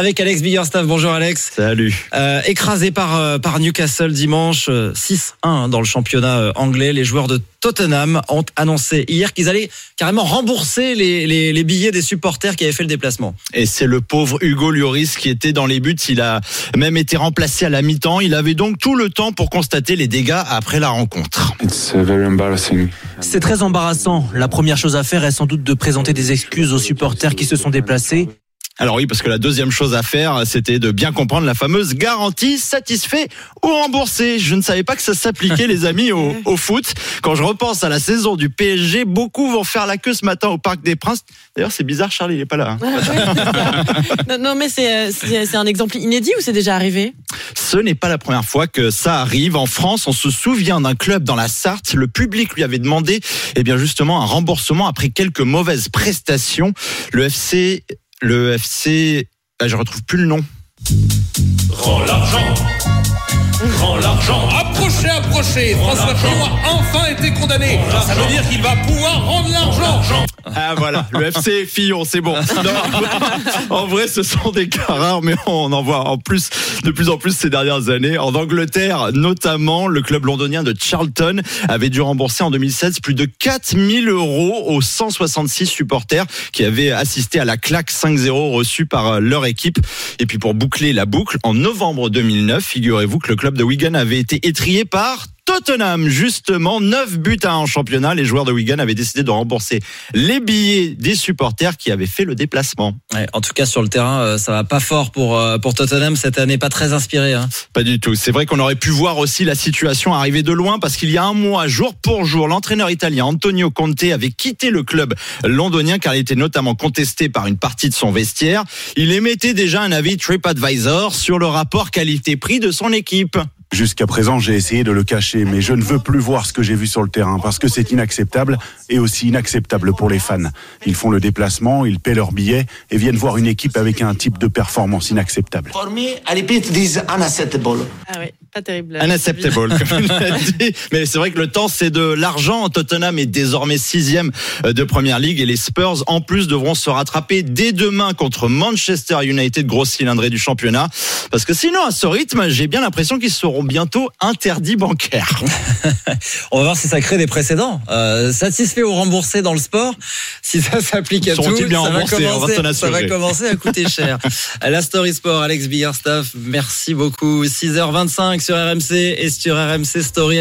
Avec Alex Biggerstaff. Bonjour Alex. Salut. Euh, écrasé par, euh, par Newcastle dimanche, euh, 6-1 dans le championnat euh, anglais, les joueurs de Tottenham ont annoncé hier qu'ils allaient carrément rembourser les, les, les billets des supporters qui avaient fait le déplacement. Et c'est le pauvre Hugo Lloris qui était dans les buts. Il a même été remplacé à la mi-temps. Il avait donc tout le temps pour constater les dégâts après la rencontre. It's uh, very embarrassing. C'est très embarrassant. La première chose à faire est sans doute de présenter des excuses aux supporters qui se sont déplacés. Alors oui, parce que la deuxième chose à faire, c'était de bien comprendre la fameuse garantie satisfait ou remboursé. Je ne savais pas que ça s'appliquait, les amis, au, au foot. Quand je repense à la saison du PSG, beaucoup vont faire la queue ce matin au Parc des Princes. D'ailleurs, c'est bizarre, Charlie, il est pas là. hein. non, non, mais c'est euh, c'est un exemple inédit ou c'est déjà arrivé? Ce n'est pas la première fois que ça arrive. En France, on se souvient d'un club dans la Sarthe. Le public lui avait demandé, eh bien, justement, un remboursement après quelques mauvaises prestations. Le FC, le FC, ah, je retrouve plus le nom. Rends l'argent Rends l'argent. Approchez, approchez. François Fillon a enfin été condamné. Ça veut dire qu'il va pouvoir rendre l'argent. Ah voilà, le FC Fillon, c'est bon. Non, en vrai, ce sont des cas rares, mais on en voit en plus de plus en plus ces dernières années. En Angleterre, notamment, le club londonien de Charlton avait dû rembourser en 2016 plus de 4000 euros aux 166 supporters qui avaient assisté à la claque 5-0 reçue par euh, leur équipe. Et puis pour boucler la boucle, en novembre 2009, figurez-vous que le club de Wigan avait été étrié par Tottenham, justement, 9 buts à 1 en championnat. Les joueurs de Wigan avaient décidé de rembourser les billets des supporters qui avaient fait le déplacement. Ouais, en tout cas, sur le terrain, euh, ça va pas fort pour, euh, pour Tottenham cette année, pas très inspiré. Hein. Pas du tout. C'est vrai qu'on aurait pu voir aussi la situation arriver de loin parce qu'il y a un mois, jour pour jour, l'entraîneur italien Antonio Conte avait quitté le club londonien car il était notamment contesté par une partie de son vestiaire. Il émettait déjà un avis TripAdvisor sur le rapport qualité-prix de son équipe. Jusqu'à présent, j'ai essayé de le cacher, mais je ne veux plus voir ce que j'ai vu sur le terrain parce que c'est inacceptable et aussi inacceptable pour les fans. Ils font le déplacement, ils paient leurs billets et viennent voir une équipe avec un type de performance inacceptable. For me, I repeat, this is unacceptable. Ah oui, pas terrible. Unacceptable, comme dit. Mais c'est vrai que le temps, c'est de l'argent. Tottenham est désormais sixième de Première Ligue et les Spurs, en plus, devront se rattraper dès demain contre Manchester United, grosse cylindrée du championnat. Parce que sinon, à ce rythme, j'ai bien l'impression qu'ils seront bientôt interdits bancaires. On va voir si ça crée des précédents. Euh, satisfait ou remboursé dans le sport, si ça s'applique à tout, bien ça va, commencer, ça va commencer à coûter cher. La Story Sport, Alex Biggerstaff, merci beaucoup. 6h25 sur RMC et sur RMC Story.